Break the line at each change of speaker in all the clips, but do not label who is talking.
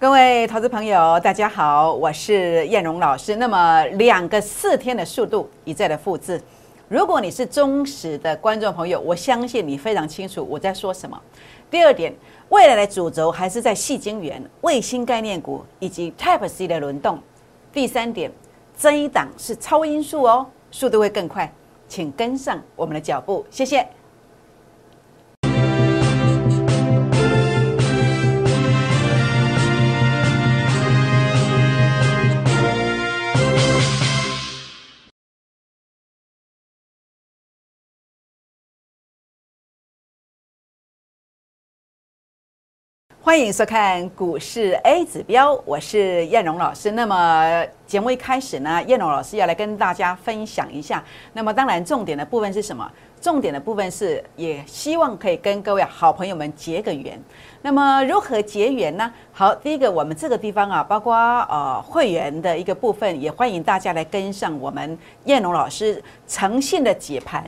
各位投资朋友，大家好，我是燕荣老师。那么两个四天的速度一再的复制，如果你是忠实的观众朋友，我相信你非常清楚我在说什么。第二点，未来的主轴还是在细晶圆、卫星概念股以及 Type C 的轮动。第三点，这一档是超音速哦，速度会更快，请跟上我们的脚步，谢谢。欢迎收看股市 A 指标，我是燕荣老师。那么节目一开始呢，燕荣老师要来跟大家分享一下。那么当然，重点的部分是什么？重点的部分是也希望可以跟各位好朋友们结个缘。那么如何结缘呢？好，第一个，我们这个地方啊，包括呃会员的一个部分，也欢迎大家来跟上我们燕荣老师诚信的解盘。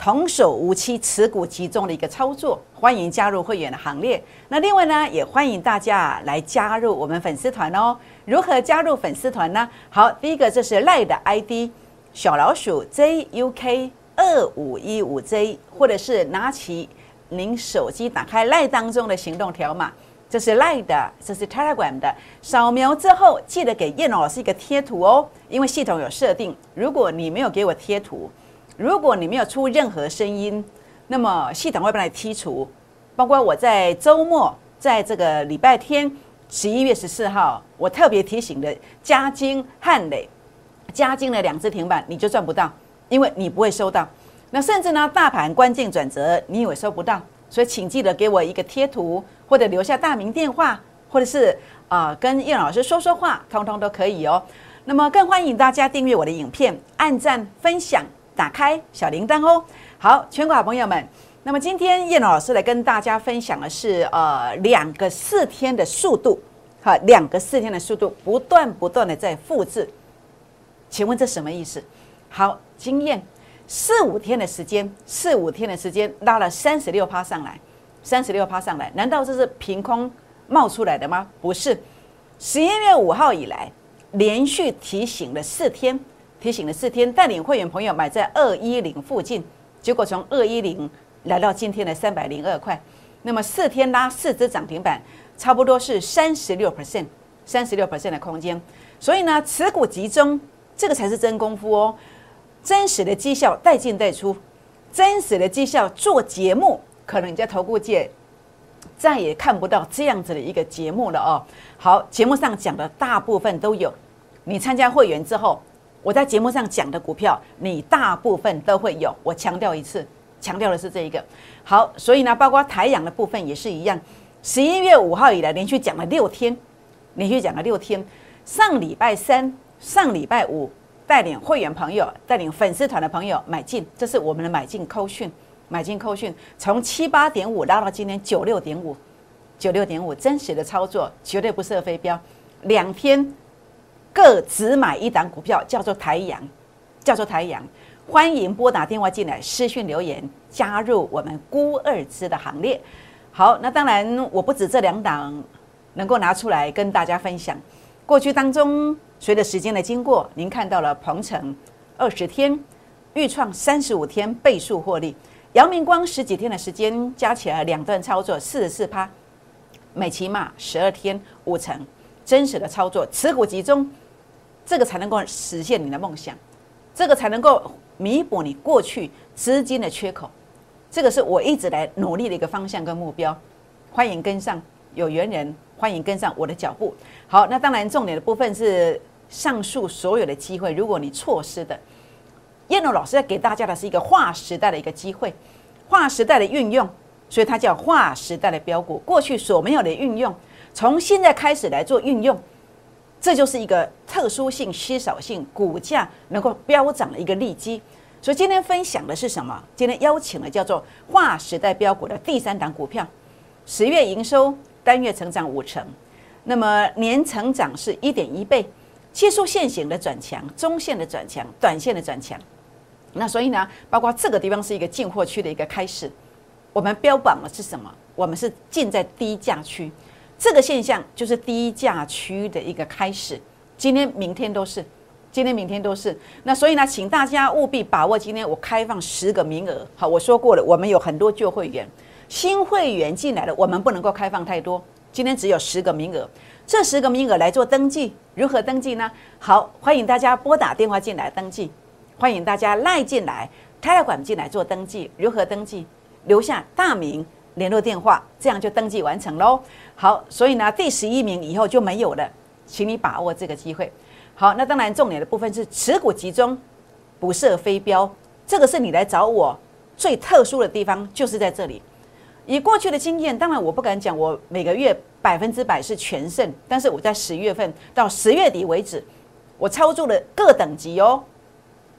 童叟无欺、持股集中的一个操作，欢迎加入会员的行列。那另外呢，也欢迎大家来加入我们粉丝团哦。如何加入粉丝团呢？好，第一个就是赖的 ID 小老鼠 JUK 二五一五 J，或者是拿起您手机打开赖当中的行动条码，这是 lie 的，这是 Telegram 的。扫描之后，记得给叶老师一个贴图哦，因为系统有设定，如果你没有给我贴图。如果你没有出任何声音，那么系统会帮你剔除。包括我在周末，在这个礼拜天，十一月十四号，我特别提醒的嘉金、汉磊、嘉金的两只停板，你就赚不到，因为你不会收到。那甚至呢，大盘关键转折，你也收不到。所以请记得给我一个贴图，或者留下大名电话，或者是啊跟叶老师说说话，通通都可以哦。那么更欢迎大家订阅我的影片，按赞分享。打开小铃铛哦，好，全国好朋友们，那么今天叶老师来跟大家分享的是呃两个四天的速度，好，两个四天的速度不断不断的在复制，请问这什么意思？好，经验四五天的时间，四五天的时间拉了三十六趴上来，三十六趴上来，难道这是凭空冒出来的吗？不是，十一月五号以来连续提醒了四天。提醒了四天，带领会员朋友买在二一零附近，结果从二一零来到今天的三百零二块，那么四天拉四只涨停板，差不多是三十六 percent，三十六 percent 的空间。所以呢，持股集中，这个才是真功夫哦。真实的绩效带进带出，真实的绩效做节目，可能你在投顾界再也看不到这样子的一个节目了哦。好，节目上讲的大部分都有，你参加会员之后。我在节目上讲的股票，你大部分都会有。我强调一次，强调的是这一个。好，所以呢，包括台阳的部分也是一样。十一月五号以来，连续讲了六天，连续讲了六天。上礼拜三、上礼拜五，带领会员朋友、带领粉丝团的朋友买进，这是我们的买进扣讯，买进扣讯，从七八点五拉到今天九六点五，九六点五，真实的操作绝对不设飞镖，两天。各只买一档股票，叫做台阳，叫做台阳。欢迎拨打电话进来，私讯留言，加入我们孤二支的行列。好，那当然我不止这两档能够拿出来跟大家分享。过去当中，随着时间的经过，您看到了鹏程二十天，预创三十五天倍数获利，阳明光十几天的时间加起来两段操作四十四趴，美骑马十二天五成，真实的操作，持股集中。这个才能够实现你的梦想，这个才能够弥补你过去资金的缺口，这个是我一直来努力的一个方向跟目标。欢迎跟上有缘人，欢迎跟上我的脚步。好，那当然重点的部分是上述所有的机会，如果你错失的，燕龙老师要给大家的是一个划时代的一个机会，划时代的运用，所以它叫划时代的标股。过去所没有的运用，从现在开始来做运用。这就是一个特殊性、稀少性股价能够飙涨的一个利基。所以今天分享的是什么？今天邀请了叫做“划时代标股”的第三档股票，十月营收单月成长五成，那么年成长是一点一倍，技术线型的转强，中线的转强，短线的转强。那所以呢，包括这个地方是一个进货区的一个开始。我们标榜的是什么？我们是进在低价区。这个现象就是低价区的一个开始。今天、明天都是，今天、明天都是。那所以呢，请大家务必把握今天我开放十个名额。好，我说过了，我们有很多旧会员、新会员进来了，我们不能够开放太多。今天只有十个名额，这十个名额来做登记，如何登记呢？好，欢迎大家拨打电话进来登记，欢迎大家赖进来、开了管进来做登记。如何登记？留下大名、联络电话，这样就登记完成喽。好，所以呢，第十一名以后就没有了，请你把握这个机会。好，那当然重点的部分是持股集中，不设飞镖，这个是你来找我最特殊的地方，就是在这里。以过去的经验，当然我不敢讲我每个月百分之百是全胜，但是我在十月份到十月底为止，我操作了各等级哦，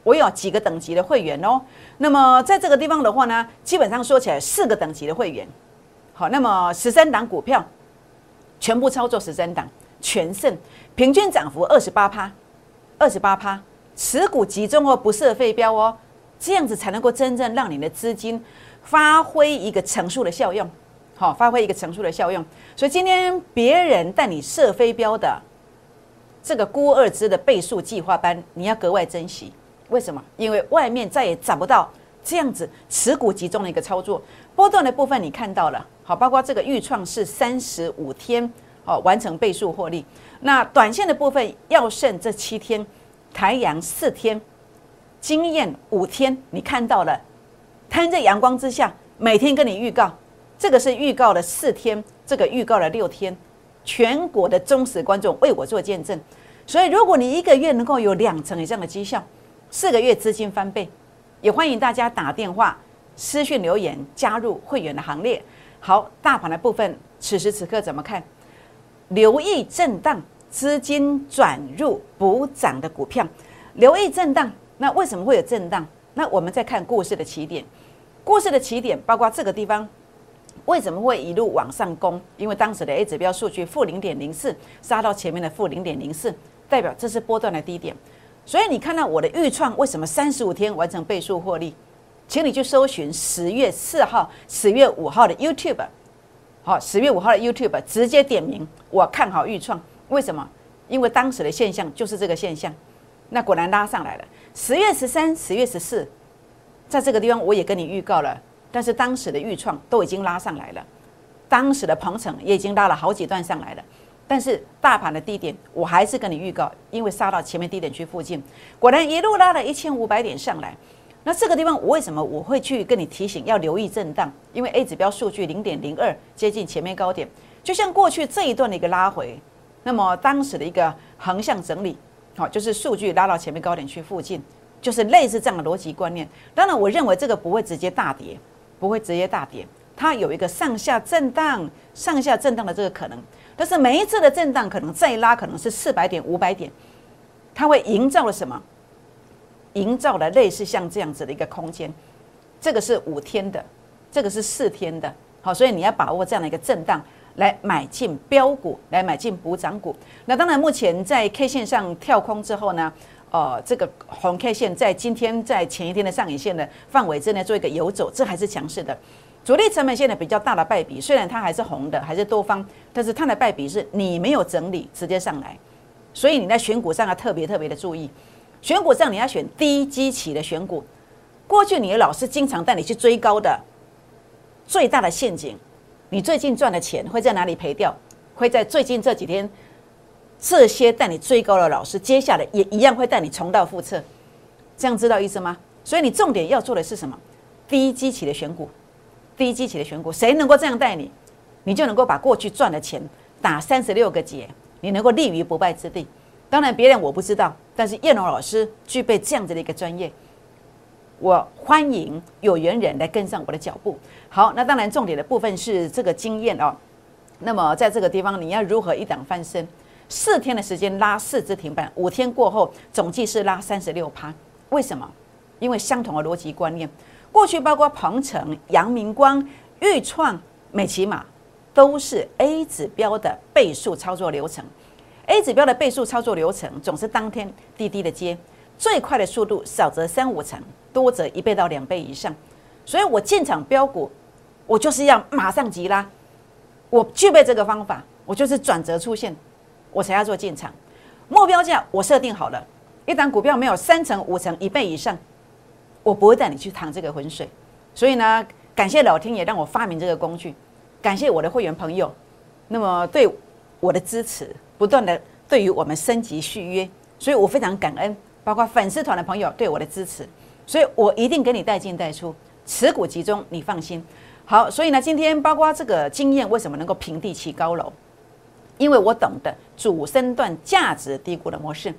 我有几个等级的会员哦。那么在这个地方的话呢，基本上说起来四个等级的会员，好，那么十三档股票全部操作十三档全胜，平均涨幅二十八趴，二十八趴，持股集中哦，不设废标哦，这样子才能够真正让你的资金。发挥一个乘数的效用，好，发挥一个乘数的效用。所以今天别人带你设飞镖的这个孤二支的倍数计划班，你要格外珍惜。为什么？因为外面再也找不到这样子持股集中的一个操作。波段的部分你看到了，好，包括这个预创是三十五天，哦，完成倍数获利。那短线的部分要剩这七天，台阳四天，经验五天，你看到了。摊在阳光之下，每天跟你预告，这个是预告了四天，这个预告了六天，全国的忠实观众为我做见证。所以，如果你一个月能够有两成以上的绩效，四个月资金翻倍，也欢迎大家打电话、私讯留言加入会员的行列。好，大盘的部分，此时此刻怎么看？留意震荡，资金转入补涨的股票，留意震荡。那为什么会有震荡？那我们再看故事的起点。故事的起点包括这个地方，为什么会一路往上攻？因为当时的 A 指标数据负零点零四，杀到前面的负零点零四，代表这是波段的低点。所以你看到我的预创为什么三十五天完成倍数获利？请你去搜寻十月四号、十月五号的 YouTube，好，十月五号的 YouTube 直接点名我看好预创，为什么？因为当时的现象就是这个现象，那果然拉上来了。十月十三、十月十四。在这个地方，我也跟你预告了，但是当时的预创都已经拉上来了，当时的鹏程也已经拉了好几段上来了，但是大盘的低点，我还是跟你预告，因为杀到前面低点区附近，果然一路拉了一千五百点上来。那这个地方，我为什么我会去跟你提醒要留意震荡？因为 A 指标数据零点零二接近前面高点，就像过去这一段的一个拉回，那么当时的一个横向整理，好，就是数据拉到前面高点区附近。就是类似这样的逻辑观念。当然，我认为这个不会直接大跌，不会直接大跌，它有一个上下震荡、上下震荡的这个可能。但是每一次的震荡可能再拉，可能是四百点、五百点，它会营造了什么？营造了类似像这样子的一个空间。这个是五天的，这个是四天的。好，所以你要把握这样的一个震荡，来买进标股，来买进补涨股。那当然，目前在 K 线上跳空之后呢？呃，这个红 K 线在今天在前一天的上影线的范围之内做一个游走，这还是强势的。主力成本线的比较大的败笔，虽然它还是红的，还是多方，但是它的败笔是你没有整理直接上来，所以你在选股上要特别特别的注意。选股上你要选低基期的选股。过去你的老师经常带你去追高的，最大的陷阱，你最近赚的钱会在哪里赔掉？会在最近这几天。这些带你追高的老师，接下来也一样会带你重蹈覆辙，这样知道意思吗？所以你重点要做的是什么？低基期的选股，低基期的选股，谁能够这样带你，你就能够把过去赚的钱打三十六个结，你能够立于不败之地。当然别人我不知道，但是叶龙老师具备这样子的一个专业，我欢迎有缘人来跟上我的脚步。好，那当然重点的部分是这个经验哦。那么在这个地方，你要如何一档翻身？四天的时间拉四只停板，五天过后总计是拉三十六趴。为什么？因为相同的逻辑观念，过去包括鹏程、阳明光、豫创、美骑马，都是 A 指标的倍数操作流程。A 指标的倍数操作流程总是当天滴滴的接，最快的速度少则三五成，多则一倍到两倍以上。所以我进场标股，我就是要马上急拉，我具备这个方法。我就是转折出现，我才要做进场。目标价我设定好了，一档股票没有三成、五成、一倍以上，我不会带你去趟这个浑水。所以呢，感谢老天爷让我发明这个工具，感谢我的会员朋友，那么对我的支持，不断的对于我们升级续约，所以我非常感恩，包括粉丝团的朋友对我的支持，所以我一定给你带进带出，持股集中，你放心。好，所以呢，今天包括这个经验为什么能够平地起高楼？因为我懂得主升段价值低估的模式。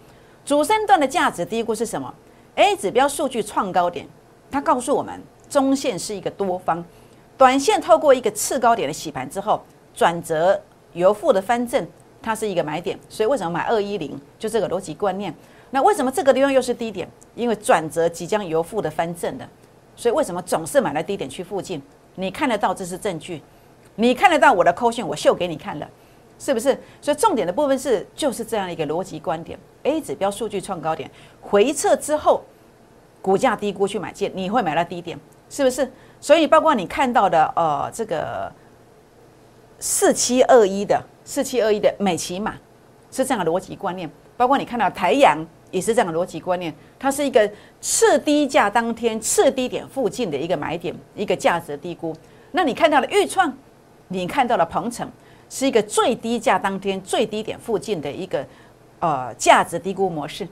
主升段的价值低估是什么？A 指标数据创高点，它告诉我们中线是一个多方，短线透过一个次高点的洗盘之后，转折由负的翻正，它是一个买点。所以为什么买二一零？就这个逻辑观念。那为什么这个地方又是低点？因为转折即将由负的翻正的，所以为什么总是买在低点区附近？你看得到，这是证据。你看得到我的扣线，我秀给你看了，是不是？所以重点的部分是就是这样一个逻辑观点。A 指标数据创高点回撤之后，股价低估去买进，你会买到低点，是不是？所以包括你看到的呃这个四七二一的四七二一的美骑马是这样的逻辑观念，包括你看到台阳也是这样的逻辑观念。它是一个次低价当天次低点附近的一个买点，一个价值低估。那你看到了预创，你看到了鹏程，是一个最低价当天最低点附近的一个呃价值低估模式。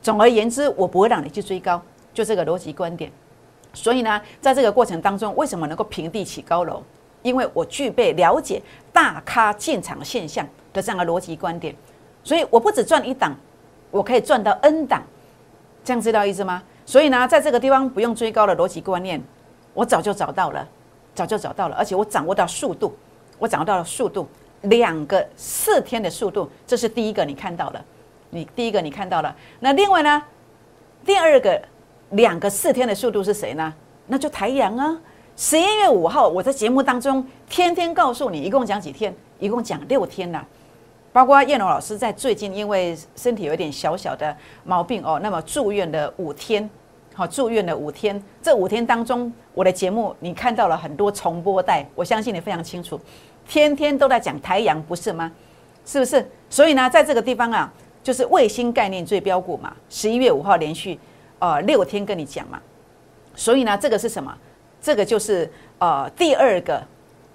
总而言之，我不会让你去追高，就这个逻辑观点。所以呢，在这个过程当中，为什么能够平地起高楼？因为我具备了解大咖进场现象的这样的逻辑观点。所以我不止赚一档，我可以赚到 N 档。这样知道意思吗？所以呢，在这个地方不用追高的逻辑观念，我早就找到了，早就找到了，而且我掌握到速度，我掌握到了速度，两个四天的速度，这是第一个你看到了，你第一个你看到了。那另外呢，第二个两个四天的速度是谁呢？那就台阳啊，十一月五号我在节目当中天天告诉你，一共讲几天？一共讲六天了。包括叶龙老师在最近因为身体有点小小的毛病哦，那么住院了五天，好住院了五天。这五天当中，我的节目你看到了很多重播带，我相信你非常清楚，天天都在讲台阳，不是吗？是不是？所以呢，在这个地方啊，就是卫星概念最标股嘛。十一月五号连续呃六天跟你讲嘛，所以呢，这个是什么？这个就是呃第二个。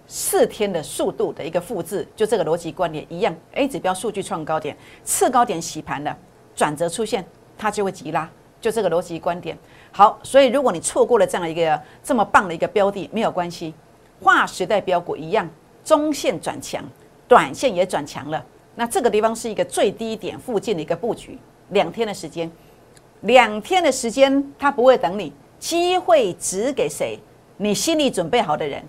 四天的速度的一个复制，就这个逻辑观点一样。A 指标数据创高点，次高点洗盘了，转折出现，它就会急拉，就这个逻辑观点。好，所以如果你错过了这样一个这么棒的一个标的，没有关系，划时代标股一样，中线转强，短线也转强了。那这个地方是一个最低点附近的一个布局，两天的时间，两天的时间，它不会等你，机会只给谁？你心里准备好的人。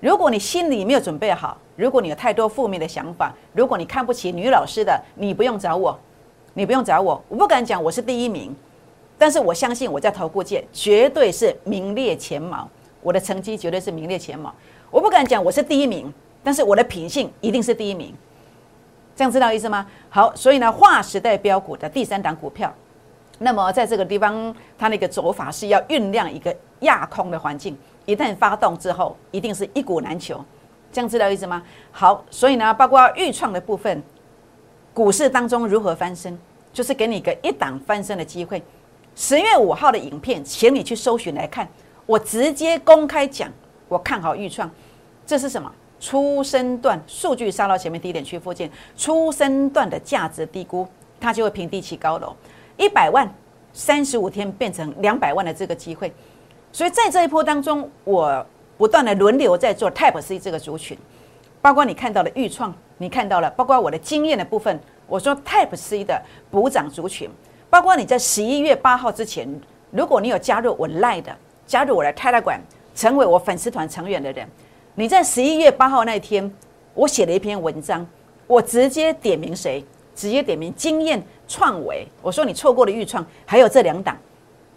如果你心里没有准备好，如果你有太多负面的想法，如果你看不起女老师的，你不用找我，你不用找我，我不敢讲我是第一名，但是我相信我在投顾界绝对是名列前茅，我的成绩绝对是名列前茅。我不敢讲我是第一名，但是我的品性一定是第一名，这样知道意思吗？好，所以呢，划时代标股的第三档股票，那么在这个地方，它那个走法是要酝酿一个压空的环境。一旦发动之后，一定是一股难求，这样知道意思吗？好，所以呢，包括预创的部分，股市当中如何翻身，就是给你一个一档翻身的机会。十月五号的影片，请你去搜寻来看，我直接公开讲，我看好预创，这是什么？初生段数据杀到前面低点区附近，初生段的价值低估，它就会平地起高楼，一百万三十五天变成两百万的这个机会。所以在这一波当中，我不断的轮流在做 Type C 这个族群，包括你看到了预创，你看到了，包括我的经验的部分，我说 Type C 的补涨族群，包括你在十一月八号之前，如果你有加入我 Line 的，加入我的 Telegram，成为我粉丝团成员的人，你在十一月八号那一天，我写了一篇文章，我直接点名谁，直接点名经验创维，我说你错过了预创，还有这两档，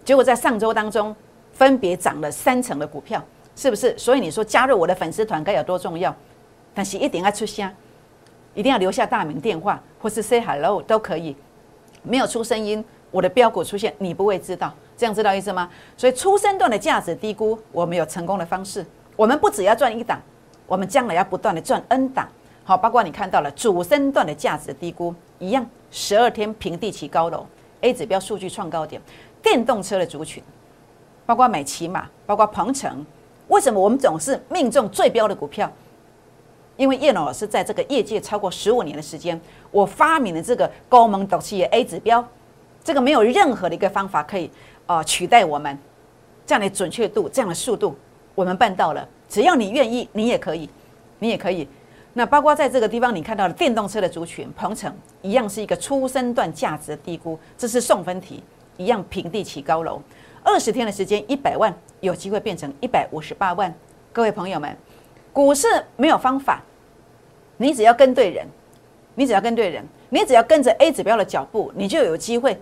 结果在上周当中。分别涨了三成的股票，是不是？所以你说加入我的粉丝团该有多重要？但是一定要出声，一定要留下大名电话，或是 say hello 都可以。没有出声音，我的标股出现，你不会知道。这样知道意思吗？所以出生段的价值低估，我们有成功的方式。我们不只要赚一档，我们将来要不断的赚 N 档。好，包括你看到了主升段的价值低估一样，十二天平地起高楼，A 指标数据创高点，电动车的族群，包括美骑马，包括鹏程，为什么我们总是命中最标的股票？因为叶老师在这个业界超过十五年的时间，我发明了这个高门斗气的 A 指标，这个没有任何的一个方法可以呃取代我们这样的准确度、这样的速度，我们办到了。只要你愿意，你也可以，你也可以。那包括在这个地方，你看到的电动车的族群，鹏程一样是一个初升段价值的低估，这是送分题，一样平地起高楼。二十天的时间，一百万有机会变成一百五十八万。各位朋友们，股市没有方法，你只要跟对人，你只要跟对人，你只要跟着 A 指标的脚步，你就有机会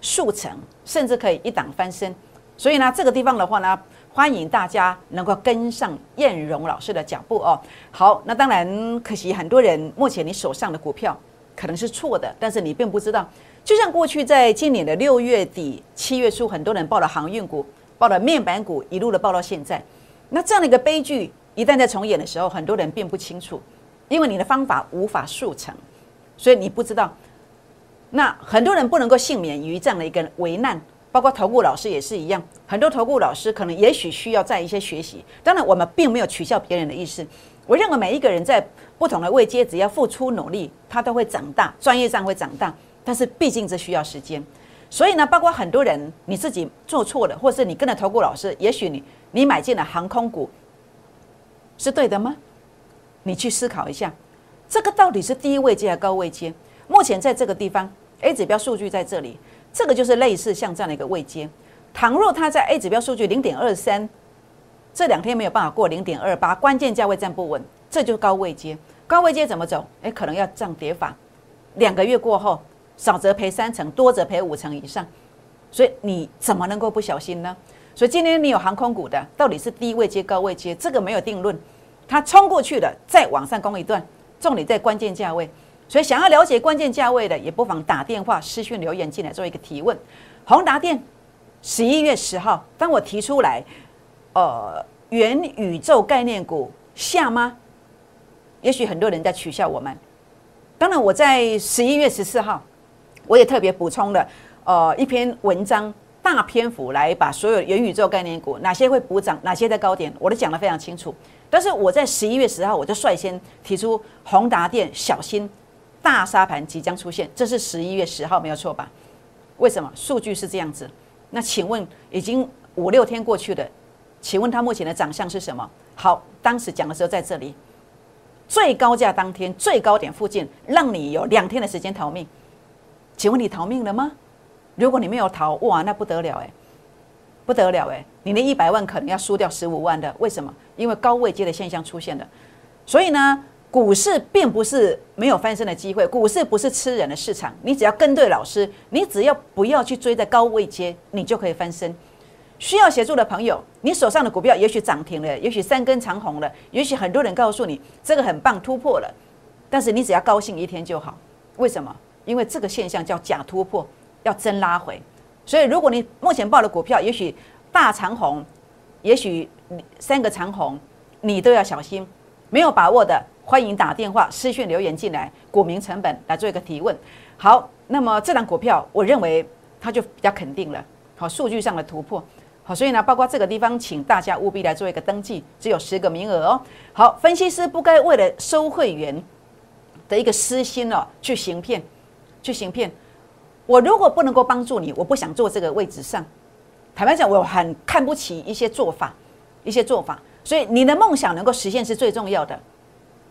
速成，甚至可以一档翻身。所以呢，这个地方的话呢。欢迎大家能够跟上燕荣老师的脚步哦。好，那当然可惜很多人目前你手上的股票可能是错的，但是你并不知道。就像过去在今年的六月底、七月初，很多人报了航运股、报了面板股，一路的报到现在。那这样的一个悲剧一旦在重演的时候，很多人并不清楚，因为你的方法无法速成，所以你不知道。那很多人不能够幸免于这样的一个危难。包括投顾老师也是一样，很多投顾老师可能也许需要在一些学习。当然，我们并没有取笑别人的意思。我认为每一个人在不同的位阶，只要付出努力，他都会长大，专业上会长大。但是毕竟这需要时间，所以呢，包括很多人你自己做错了，或是你跟着投顾老师，也许你你买进了航空股是对的吗？你去思考一下，这个到底是低位阶还是高位阶？目前在这个地方，A 指标数据在这里。这个就是类似像这样的一个位阶，倘若它在 A 指标数据零点二三，这两天没有办法过零点二八，关键价位站不稳，这就是高位阶。高位阶怎么走？哎，可能要涨跌法，两个月过后，少则赔三成，多则赔五成以上。所以你怎么能够不小心呢？所以今天你有航空股的，到底是低位接高位接，这个没有定论。它冲过去了，再往上攻一段，重点在关键价位。所以想要了解关键价位的，也不妨打电话、私讯留言进来做一个提问。宏达电十一月十号，当我提出来，呃，元宇宙概念股下吗？也许很多人在取笑我们。当然，我在十一月十四号，我也特别补充了呃一篇文章，大篇幅来把所有元宇宙概念股哪些会补涨，哪些在高点，我都讲得非常清楚。但是我在十一月十号，我就率先提出宏达电小心。大沙盘即将出现，这是十一月十号，没有错吧？为什么数据是这样子？那请问已经五六天过去了，请问它目前的长相是什么？好，当时讲的时候在这里，最高价当天最高点附近，让你有两天的时间逃命。请问你逃命了吗？如果你没有逃，哇，那不得了哎，不得了哎，你那一百万可能要输掉十五万的。为什么？因为高位接的现象出现了，所以呢？股市并不是没有翻身的机会，股市不是吃人的市场。你只要跟对老师，你只要不要去追在高位接，你就可以翻身。需要协助的朋友，你手上的股票也许涨停了，也许三根长红了，也许很多人告诉你这个很棒突破了，但是你只要高兴一天就好。为什么？因为这个现象叫假突破，要真拉回。所以如果你目前报的股票，也许大长红，也许三个长红，你都要小心。没有把握的。欢迎打电话、私讯留言进来，股民成本来做一个提问。好，那么这档股票，我认为它就比较肯定了。好，数据上的突破。好，所以呢，包括这个地方，请大家务必来做一个登记，只有十个名额哦。好，分析师不该为了收会员的一个私心哦，去行骗，去行骗。我如果不能够帮助你，我不想坐这个位置上。坦白讲，我很看不起一些做法，一些做法。所以你的梦想能够实现是最重要的。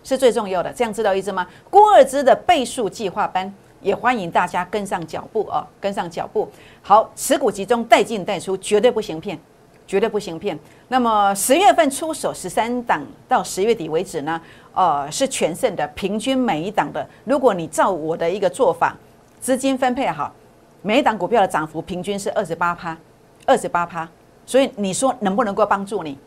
是最重要的，这样知道意思吗？郭二之的倍数计划班也欢迎大家跟上脚步哦，跟上脚步。好，持股集中，带进带出，绝对不行骗，绝对不行骗。那么十月份出手十三档，到十月底为止呢？呃，是全胜的，平均每一档的。如果你照我的一个做法，资金分配好，每一档股票的涨幅平均是二十八趴，二十八趴。所以你说能不能够帮助你？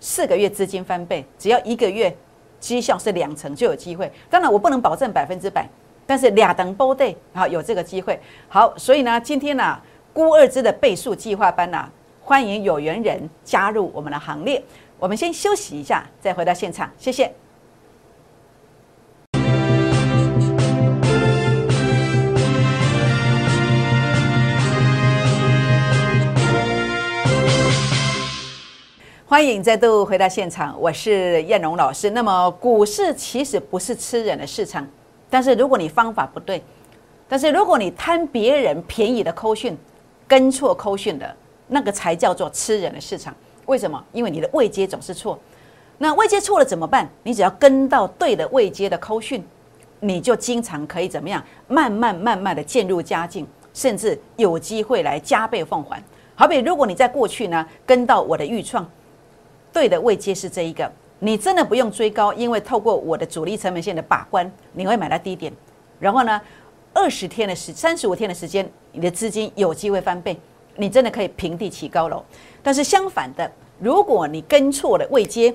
四个月资金翻倍，只要一个月。绩效是两成就有机会，当然我不能保证百分之百，但是俩等波对好有这个机会。好，所以呢，今天呢，估二之的倍数计划班呢，欢迎有缘人加入我们的行列。我们先休息一下，再回到现场，谢谢。欢迎再度回到现场，我是燕荣老师。那么股市其实不是吃人的市场，但是如果你方法不对，但是如果你贪别人便宜的扣讯，跟错扣讯的那个才叫做吃人的市场。为什么？因为你的位阶总是错。那位阶错了怎么办？你只要跟到对的位阶的扣讯，你就经常可以怎么样？慢慢慢慢的渐入佳境，甚至有机会来加倍奉还。好比如果你在过去呢跟到我的预创。对的位阶是这一个，你真的不用追高，因为透过我的主力成本线的把关，你会买到低点。然后呢，二十天的时，三十五天的时间，你的资金有机会翻倍，你真的可以平地起高楼。但是相反的，如果你跟错了位阶，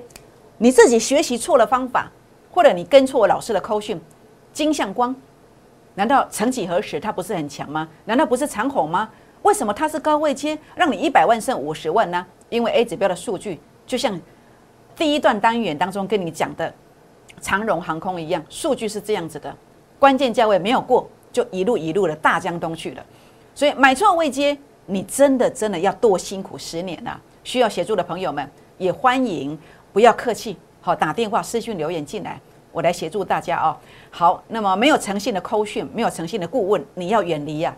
你自己学习错了方法，或者你跟错老师的扣讯，金相光，难道曾几何时他不是很强吗？难道不是长虹吗？为什么他是高位阶，让你一百万剩五十万呢？因为 A 指标的数据。就像第一段单元当中跟你讲的长荣航空一样，数据是这样子的，关键价位没有过，就一路一路的大江东去了。所以买错未接，你真的真的要多辛苦十年啊！需要协助的朋友们也欢迎，不要客气，好打电话、私讯留言进来，我来协助大家哦。好，那么没有诚信的扣讯，没有诚信的顾问，你要远离呀，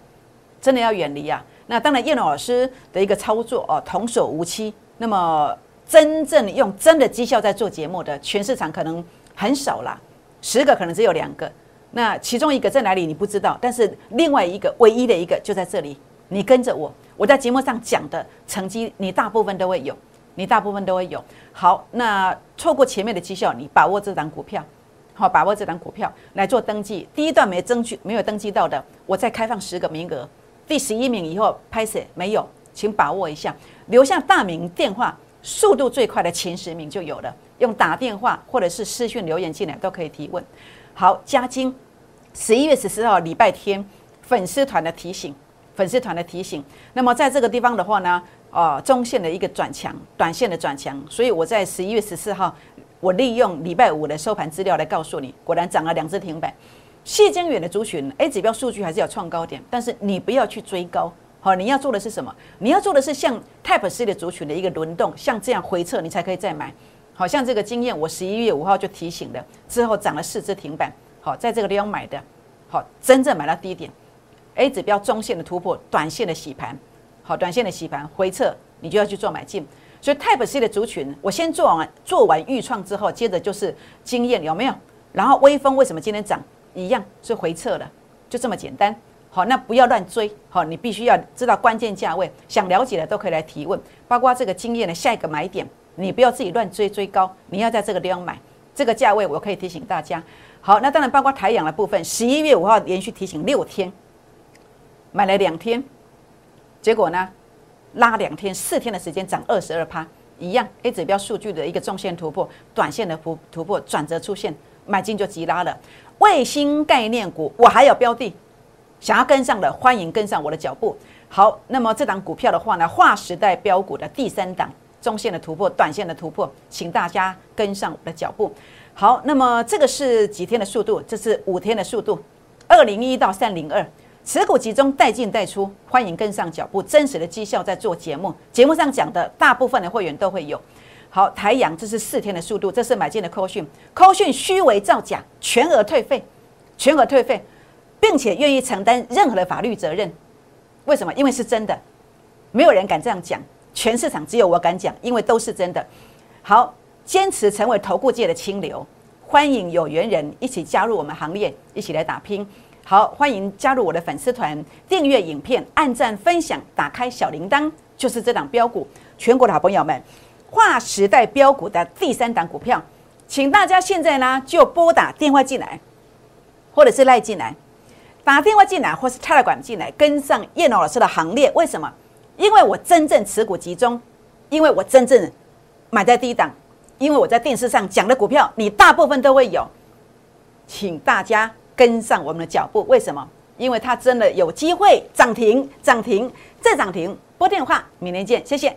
真的要远离呀。那当然，叶老师的一个操作哦，童叟无欺。那么真正用真的绩效在做节目的，全市场可能很少啦，十个可能只有两个。那其中一个在哪里你不知道，但是另外一个唯一的一个就在这里。你跟着我，我在节目上讲的成绩，你大部分都会有，你大部分都会有。好，那错过前面的绩效，你把握这档股票，好，把握这档股票来做登记。第一段没争取，没有登记到的，我再开放十个名额。第十一名以后拍摄没有，请把握一下，留下大名电话。速度最快的前十名就有了，用打电话或者是私讯留言进来都可以提问。好，加金，十一月十四号礼拜天，粉丝团的提醒，粉丝团的提醒。那么在这个地方的话呢，啊，中线的一个转强，短线的转强，所以我在十一月十四号，我利用礼拜五的收盘资料来告诉你，果然涨了两只停板。细江远的族群 A 指标数据还是要创高点，但是你不要去追高。好，你要做的是什么？你要做的是像 Type C 的族群的一个轮动，像这样回撤，你才可以再买。好像这个经验，我十一月五号就提醒了，之后涨了四只停板。好，在这个地方买的，好，真正买到低点，A 指标中线的突破，短线的洗盘，好，短线的洗盘回撤，你就要去做买进。所以 Type C 的族群，我先做完做完预创之后，接着就是经验有没有？然后微风为什么今天涨？一样是回撤的，就这么简单。好，那不要乱追。好，你必须要知道关键价位，想了解的都可以来提问，包括这个经验的下一个买点，你不要自己乱追追高，你要在这个地方买，这个价位我可以提醒大家。好，那当然包括台阳的部分，十一月五号连续提醒六天，买了两天，结果呢拉两天，四天的时间涨二十二趴，一样 A 指标数据的一个中线突破，短线的突突破转折出现，买进就急拉了。卫星概念股，我还有标的。想要跟上的，欢迎跟上我的脚步。好，那么这档股票的话呢，划时代标股的第三档，中线的突破，短线的突破，请大家跟上我的脚步。好，那么这个是几天的速度？这是五天的速度，二零一到三零二，持股集中，带进带出，欢迎跟上脚步。真实的绩效在做节目，节目上讲的大部分的会员都会有。好，台阳这是四天的速度，这是买进的扣讯，扣讯虚伪造假，全额退费，全额退费。并且愿意承担任何的法律责任，为什么？因为是真的，没有人敢这样讲，全市场只有我敢讲，因为都是真的。好，坚持成为投顾界的清流，欢迎有缘人一起加入我们行列，一起来打拼。好，欢迎加入我的粉丝团，订阅影片，按赞分享，打开小铃铛，就是这档标股。全国的好朋友们，划时代标股的第三档股票，请大家现在呢就拨打电话进来，或者是赖进来。打电话进来，或是 Telegram 进来，跟上叶老师的行列。为什么？因为我真正持股集中，因为我真正买在低档，因为我在电视上讲的股票，你大部分都会有。请大家跟上我们的脚步。为什么？因为它真的有机会涨停，涨停再涨停。拨电话，明天见，谢谢。